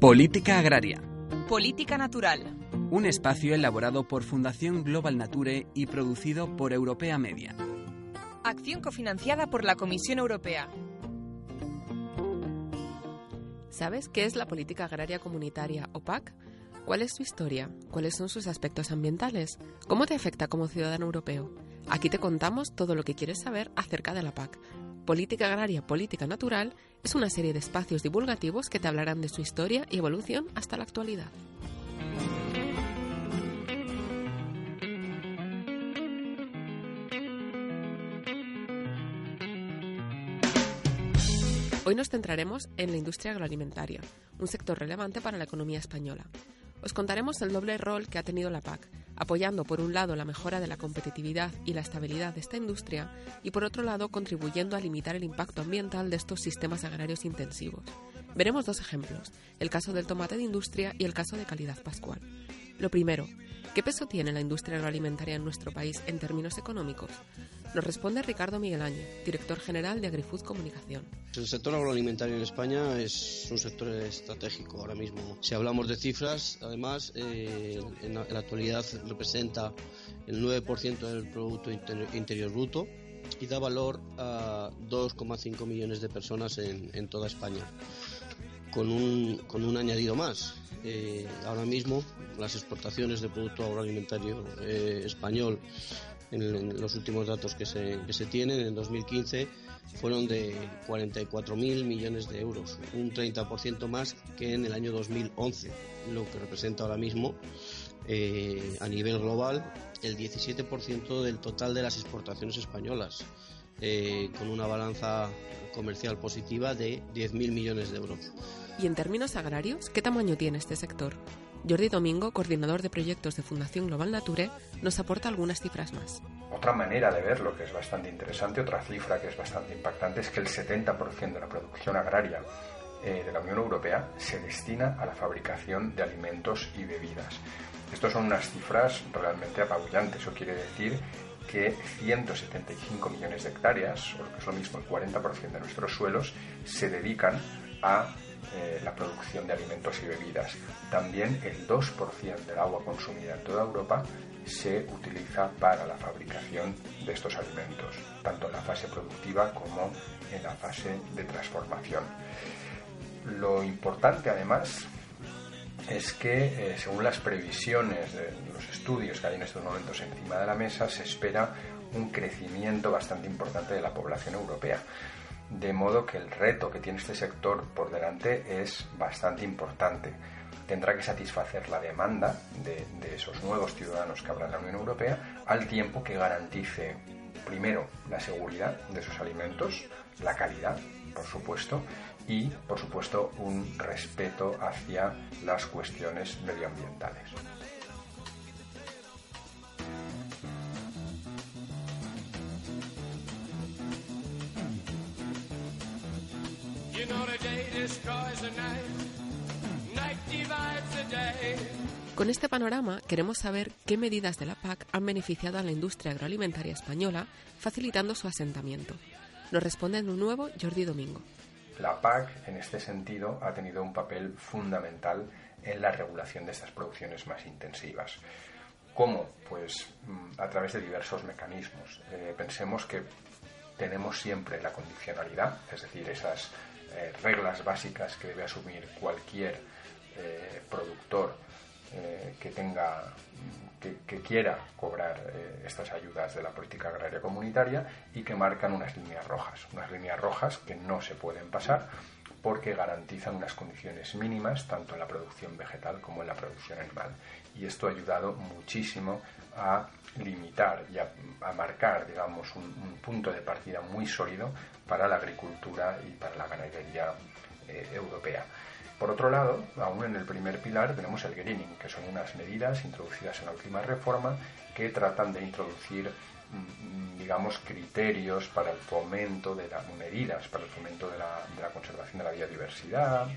Política Agraria. Política Natural. Un espacio elaborado por Fundación Global Nature y producido por Europea Media. Acción cofinanciada por la Comisión Europea. ¿Sabes qué es la Política Agraria Comunitaria o PAC? ¿Cuál es su historia? ¿Cuáles son sus aspectos ambientales? ¿Cómo te afecta como ciudadano europeo? Aquí te contamos todo lo que quieres saber acerca de la PAC. Política Agraria, Política Natural es una serie de espacios divulgativos que te hablarán de su historia y evolución hasta la actualidad. Hoy nos centraremos en la industria agroalimentaria, un sector relevante para la economía española. Os contaremos el doble rol que ha tenido la PAC, apoyando por un lado la mejora de la competitividad y la estabilidad de esta industria y por otro lado contribuyendo a limitar el impacto ambiental de estos sistemas agrarios intensivos. Veremos dos ejemplos, el caso del tomate de industria y el caso de calidad pascual. Lo primero, ¿qué peso tiene la industria agroalimentaria en nuestro país en términos económicos? Nos responde Ricardo Miguel Año, director general de AgriFood Comunicación. El sector agroalimentario en España es un sector estratégico ahora mismo. Si hablamos de cifras, además, eh, en, la, actualidad representa el 9% del Producto Interior Bruto y da valor a 2,5 millones de personas en, toda España. Con un, con un añadido más. Eh, ahora mismo las exportaciones de producto agroalimentario eh, español en, los últimos datos que se, que se tienen, en 2015 fueron de 44.000 millones de euros, un 30% más que en el año 2011, lo que representa ahora mismo eh, a nivel global el 17% del total de las exportaciones españolas, con una balanza comercial positiva de 10.000 millones de euros. ¿Y en términos agrarios, qué tamaño tiene este sector? Jordi Domingo, coordinador de proyectos de Fundación Global Nature, nos aporta algunas cifras más. Otra manera de verlo que es bastante interesante, otra cifra que es bastante impactante, es que el 70% de la producción agraria eh, de la Unión Europea se destina a la fabricación de alimentos y bebidas. Estos son unas cifras realmente apabullantes. Eso quiere decir que 175 millones de hectáreas, o lo que es lo mismo, el 40% de nuestros suelos, se dedican a eh, la producción de alimentos y bebidas. También el 2% del agua consumida en toda Europa se utiliza para la fabricación de estos alimentos, tanto en la fase productiva como en la fase de transformación. Lo importante además es que, eh, según las previsiones de los estudios que hay en estos momentos encima de la mesa, se espera un crecimiento bastante importante de la población europea de modo que el reto que tiene este sector por delante es bastante importante. Tendrá que satisfacer la demanda de, esos nuevos ciudadanos que hablan la Unión Europea al tiempo que garantice, primero, la seguridad de sus alimentos, la calidad, por supuesto, y, por supuesto, un respeto hacia las cuestiones medioambientales. Con este panorama queremos saber qué medidas de la PAC han beneficiado a la industria agroalimentaria española, facilitando su asentamiento. Nos responde de nuevo Jordi Domingo. La PAC, en este sentido, ha tenido un papel fundamental en la regulación de estas producciones más intensivas. ¿Cómo? Pues mm, a través de diversos mecanismos. Eh, pensemos que tenemos siempre la condicionalidad, es decir, esas eh, reglas básicas que debe asumir cualquier eh, productor eh, que tenga que, quiera cobrar estas ayudas de la política agraria comunitaria y que marcan unas líneas rojas, unas líneas rojas que no se pueden pasar porque garantizan unas condiciones mínimas tanto en la producción vegetal como en la producción animal. Y esto ha ayudado muchísimo a limitar y a, marcar, digamos, un, punto de partida muy sólido para la agricultura y para la ganadería eh, europea. Por otro lado, aún en el primer pilar tenemos el greening, que son unas medidas introducidas en la última reforma que tratan de introducir digamos criterios para el fomento de las medidas para el fomento de la, de la conservación de la biodiversidad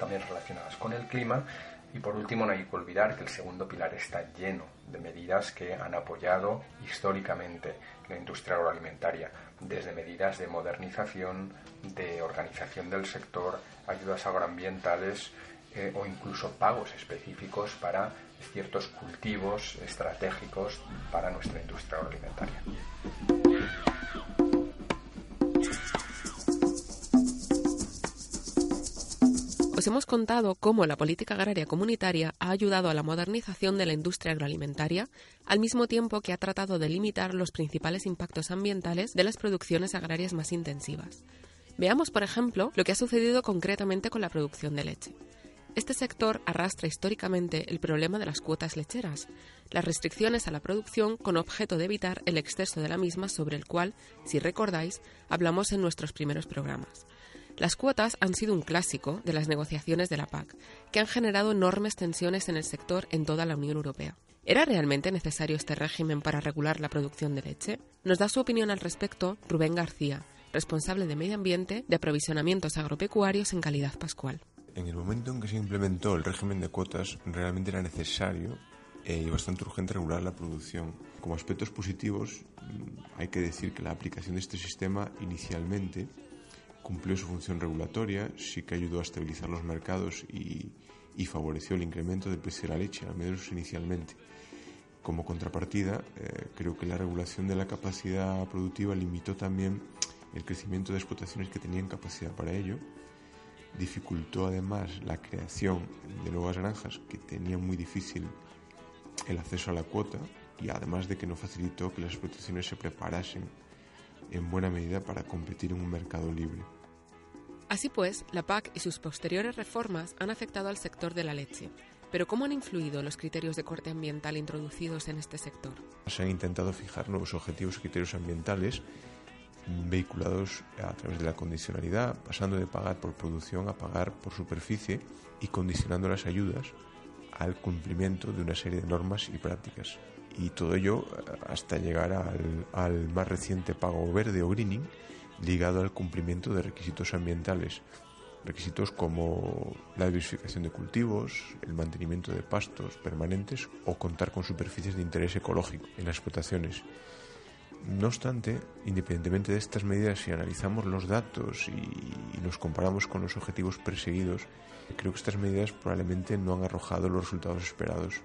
también relacionadas con el clima. Y por último, no hay que olvidar que el segundo pilar está lleno de medidas que han apoyado históricamente la industria agroalimentaria, desde medidas de modernización, de organización del sector, ayudas agroambientales eh, o incluso pagos específicos para ciertos cultivos estratégicos para nuestra industria agroalimentaria. Os hemos contado cómo la política agraria comunitaria ha ayudado a la modernización de la industria agroalimentaria, al mismo tiempo que ha tratado de limitar los principales impactos ambientales de las producciones agrarias más intensivas. Veamos, por ejemplo, lo que ha sucedido concretamente con la producción de leche. Este sector arrastra históricamente el problema de las cuotas lecheras, las restricciones a la producción con objeto de evitar el exceso de la misma sobre el cual, si recordáis, hablamos en nuestros primeros programas. Las cuotas han sido un clásico de las negociaciones de la PAC, que han generado enormes tensiones en el sector en toda la Unión Europea. ¿Era realmente necesario este régimen para regular la producción de leche? Nos da su opinión al respecto Rubén García, responsable de Medio Ambiente de aprovisionamientos agropecuarios en calidad pascual. En el momento en que se implementó el régimen de cuotas, realmente era necesario eh, y bastante urgente regular la producción. Como aspectos positivos, mm, hay que decir que la aplicación de este sistema inicialmente cumplió su función regulatoria, sí que ayudó a estabilizar los mercados y, favoreció el incremento del precio de la leche, al menos inicialmente. Como contrapartida, eh, creo que la regulación de la capacidad productiva limitó también el crecimiento de explotaciones que tenían capacidad para ello, dificultó además la creación de nuevas granjas que tenían muy difícil el acceso a la cuota y además de que no facilitó que las explotaciones se preparasen en buena medida para competir en un mercado libre. Así pues, la PAC y sus posteriores reformas han afectado al sector de la leche. Pero ¿cómo han influido los criterios de corte ambiental introducidos en este sector? Se han intentado fijar nuevos objetivos y criterios ambientales vehiculados a través de la condicionalidad, pasando de pagar por producción a pagar por superficie y condicionando las ayudas al cumplimiento de una serie de normas y prácticas y todo ello eh, hasta llegar al, más reciente pago verde o greening ligado al cumplimiento de requisitos ambientales, requisitos como la diversificación de cultivos, el mantenimiento de pastos permanentes o contar con superficies de interés ecológico en las explotaciones. No obstante, independientemente de estas medidas, si analizamos los datos y, y nos comparamos con los objetivos perseguidos, creo que estas medidas probablemente no han arrojado los resultados esperados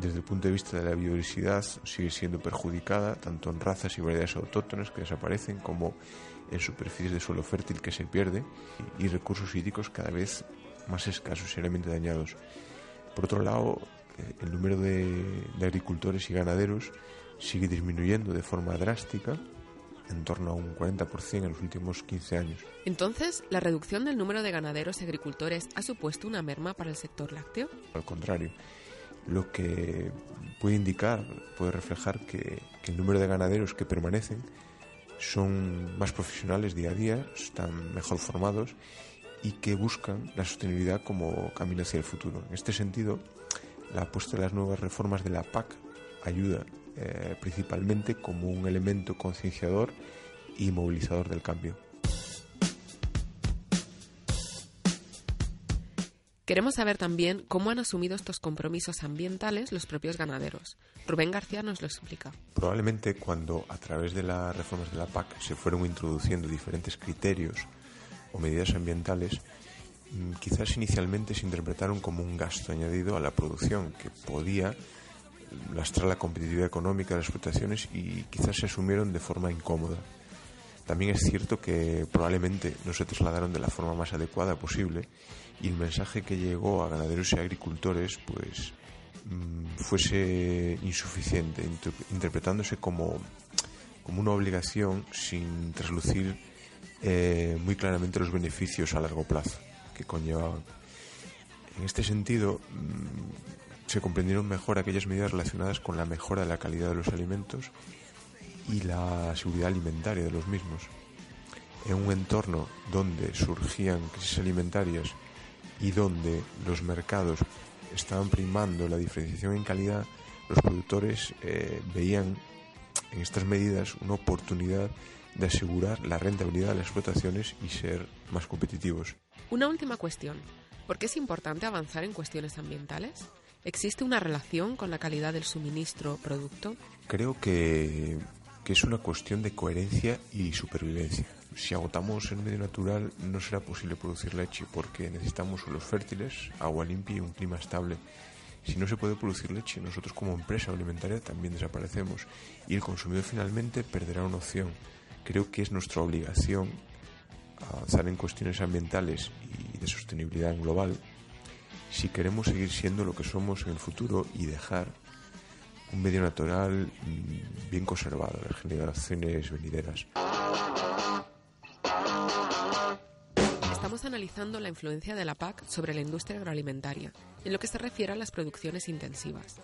desde el punto de vista de la biodiversidad sigue siendo perjudicada tanto en razas y variedades autóctonas que desaparecen como en superficies de suelo fértil que se pierde y recursos hídricos cada vez más escasos y seriamente dañados. Por otro lado, eh, el número de agricultores y ganaderos sigue disminuyendo de forma drástica en torno a un 40% en los últimos 15 años. Entonces, ¿la reducción del número de ganaderos y agricultores ha supuesto una merma para el sector lácteo? Al contrario, lo que puede indicar, puede reflejar que, el número de ganaderos que permanecen son más profesionales día a día, están mejor formados y que buscan la sostenibilidad como camino hacia el futuro. En este sentido, la apuesta de las nuevas reformas de la PAC ayuda eh, principalmente como un elemento concienciador y movilizador del cambio. Queremos saber también cómo han asumido estos compromisos ambientales los propios ganaderos. Rubén García nos lo explica. Probablemente cuando a través de las reformas de la PAC se fueron introduciendo diferentes criterios o medidas ambientales, mm, quizás inicialmente se interpretaron como un gasto añadido a la producción que podía lastrar la competitividad económica de las explotaciones y quizás se asumieron de forma incómoda. También es cierto que probablemente no se trasladaron de la forma más adecuada posible y el mensaje que llegó a ganaderos y agricultores pues mm, fuese insuficiente, interpretándose como, como una obligación sin traslucir eh, muy claramente los beneficios a largo plazo que conllevaban. En este sentido, mm, se comprendieron mejor aquellas medidas relacionadas con la mejora de la calidad de los alimentos y la seguridad alimentaria de los mismos. En un entorno donde surgían crisis alimentarias y donde los mercados estaban primando la diferenciación en calidad, los productores eh, veían en estas medidas una oportunidad de asegurar la rentabilidad de las explotaciones y ser más competitivos. Una última cuestión. ¿Por qué es importante avanzar en cuestiones ambientales? ¿Existe una relación con la calidad del suministro producto? Creo que, que es una cuestión de coherencia y supervivencia. Si agotamos el medio natural no será posible producir leche porque necesitamos suelos fértiles, agua limpia y un clima estable. Si no se puede producir leche, nosotros como empresa alimentaria también desaparecemos y el consumidor finalmente perderá una opción. Creo que es nuestra obligación avanzar en cuestiones ambientales y de sostenibilidad global si queremos seguir siendo lo que somos en el futuro y dejar un medio natural mm, bien conservado a las generaciones venideras. Estamos analizando la influencia de la PAC sobre la industria agroalimentaria en lo que se refiere a las producciones intensivas.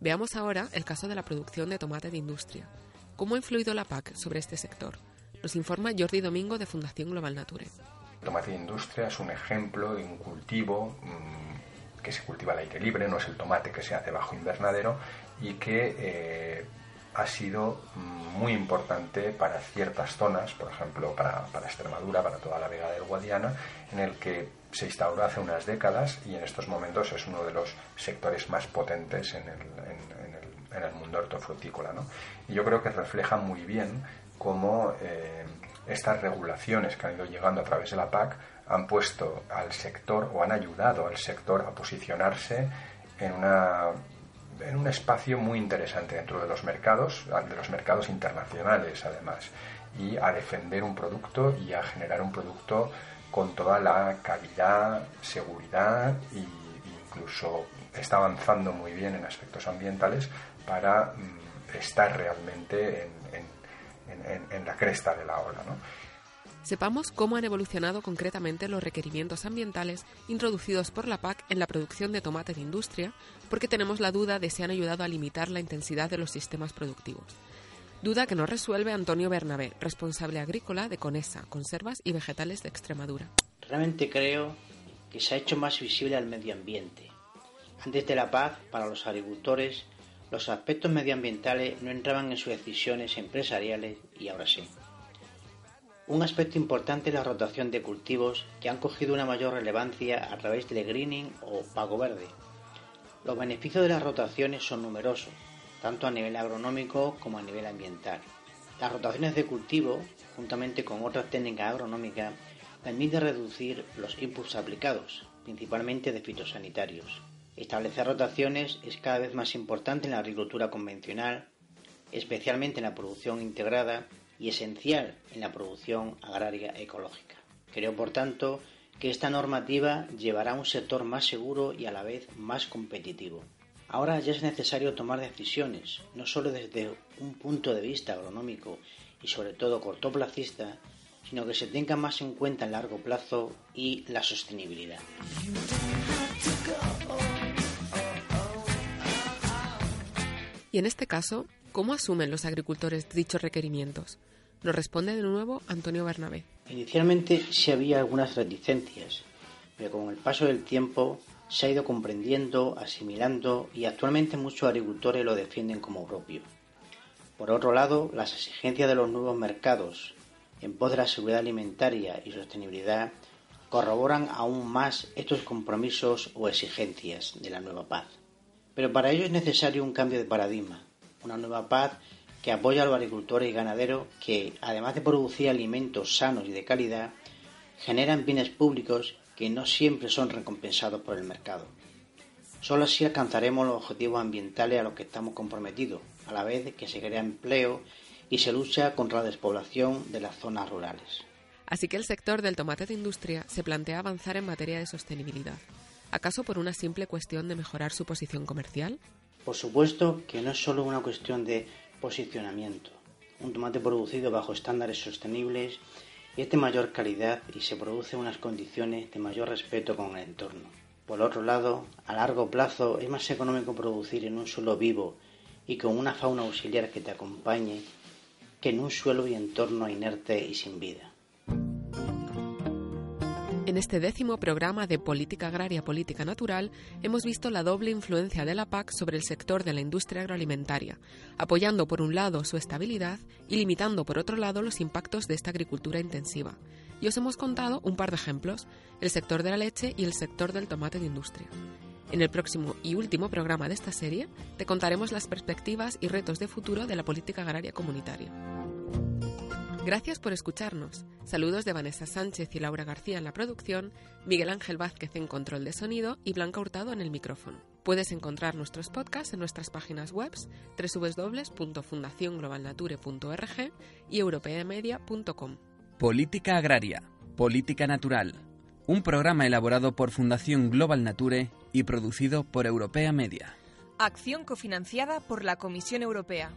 Veamos ahora el caso de la producción de tomate de industria. ¿Cómo ha influido la PAC sobre este sector? Nos informa Jordi Domingo de Fundación Global Nature. El tomate de industria es un ejemplo de un cultivo mmm, que se cultiva al aire libre, no es el tomate que se hace bajo invernadero y que eh, ha sido muy importante para ciertas zonas, por ejemplo para, para, Extremadura, para toda la Vega del Guadiana, en el que se instauró hace unas décadas y en estos momentos es uno de los sectores más potentes en el, en, el mundo hortofrutícola. ¿no? Y yo creo que refleja muy bien cómo eh, estas regulaciones que han ido llegando a través de la PAC han puesto al sector o han ayudado al sector a posicionarse en una en un espacio muy interesante dentro de los mercados, de los mercados internacionales además, y a defender un producto y a generar un producto con toda la calidad, seguridad e incluso está avanzando muy bien en aspectos ambientales para mm, estar realmente en, en, en, la cresta de la ola. ¿no? Sepamos cómo han evolucionado concretamente los requerimientos ambientales introducidos por la PAC en la producción de tomate de industria, porque tenemos la duda de si han ayudado a limitar la intensidad de los sistemas productivos. Duda que nos resuelve Antonio Bernabé, responsable agrícola de Conesa, Conservas y Vegetales de Extremadura. Realmente creo que se ha hecho más visible al medio ambiente. Antes de la PAC, para los agricultores, los aspectos medioambientales no entraban en sus decisiones empresariales y ahora sí. Un aspecto importante es la rotación de cultivos que han cogido una mayor relevancia a través del greening o pago verde. Los beneficios de las rotaciones son numerosos, tanto a nivel agronómico como a nivel ambiental. Las rotaciones de cultivo, juntamente con otras técnicas agronómicas, permiten reducir los inputs aplicados, principalmente de fitosanitarios. Establecer rotaciones es cada vez más importante en la agricultura convencional, especialmente en la producción integrada y esencial en la producción agraria ecológica. Creo, por tanto, que esta normativa llevará a un sector más seguro y a la vez más competitivo. Ahora ya es necesario tomar decisiones, no solo desde un punto de vista agronómico y sobre todo cortoplacista, sino que se tenga más en cuenta el largo plazo y la sostenibilidad. Y en este caso, ¿cómo asumen los agricultores dichos requerimientos? Nos responde de nuevo Antonio Bernabé. Inicialmente sí había algunas reticencias, pero con el paso del tiempo se ha ido comprendiendo, asimilando y actualmente muchos agricultores lo defienden como propio. Por otro lado, las exigencias de los nuevos mercados en pos de la seguridad alimentaria y sostenibilidad corroboran aún más estos compromisos o exigencias de la nueva paz. Pero para ello es necesario un cambio de paradigma, una nueva paz que apoya a los agricultores y ganaderos que, además de producir alimentos sanos y de calidad, generan bienes públicos que no siempre son recompensados por el mercado. Solo así alcanzaremos los objetivos ambientales a los que estamos comprometidos, a la vez que se crea empleo y se lucha contra la despoblación de las zonas rurales. Así que el sector del tomate de industria se plantea avanzar en materia de sostenibilidad. ¿Acaso por una simple cuestión de mejorar su posición comercial? Por supuesto que no es solo una cuestión de posicionamiento. Un tomate producido bajo estándares sostenibles es de mayor calidad y se produce en unas condiciones de mayor respeto con el entorno. Por otro lado, a largo plazo es más económico producir en un suelo vivo y con una fauna auxiliar que te acompañe que en un suelo y entorno inerte y sin vida. En este décimo programa de Política Agraria Política Natural hemos visto la doble influencia de la PAC sobre el sector de la industria agroalimentaria, apoyando por un lado su estabilidad y limitando por otro lado los impactos de esta agricultura intensiva. Y os hemos contado un par de ejemplos, el sector de la leche y el sector del tomate de industria. En el próximo y último programa de esta serie te contaremos las perspectivas y retos de futuro de la política agraria comunitaria. Gracias por escucharnos. Saludos de Vanessa Sánchez y Laura García en la producción, Miguel Ángel Vázquez en control de sonido y Blanca Hurtado en el micrófono. Puedes encontrar nuestros podcasts en nuestras páginas web www.fundacionglobalnature.org y europeamedia.com. Política Agraria, Política Natural. Un programa elaborado por Fundación Global Nature y producido por Europea Media. Acción cofinanciada por la Comisión Europea.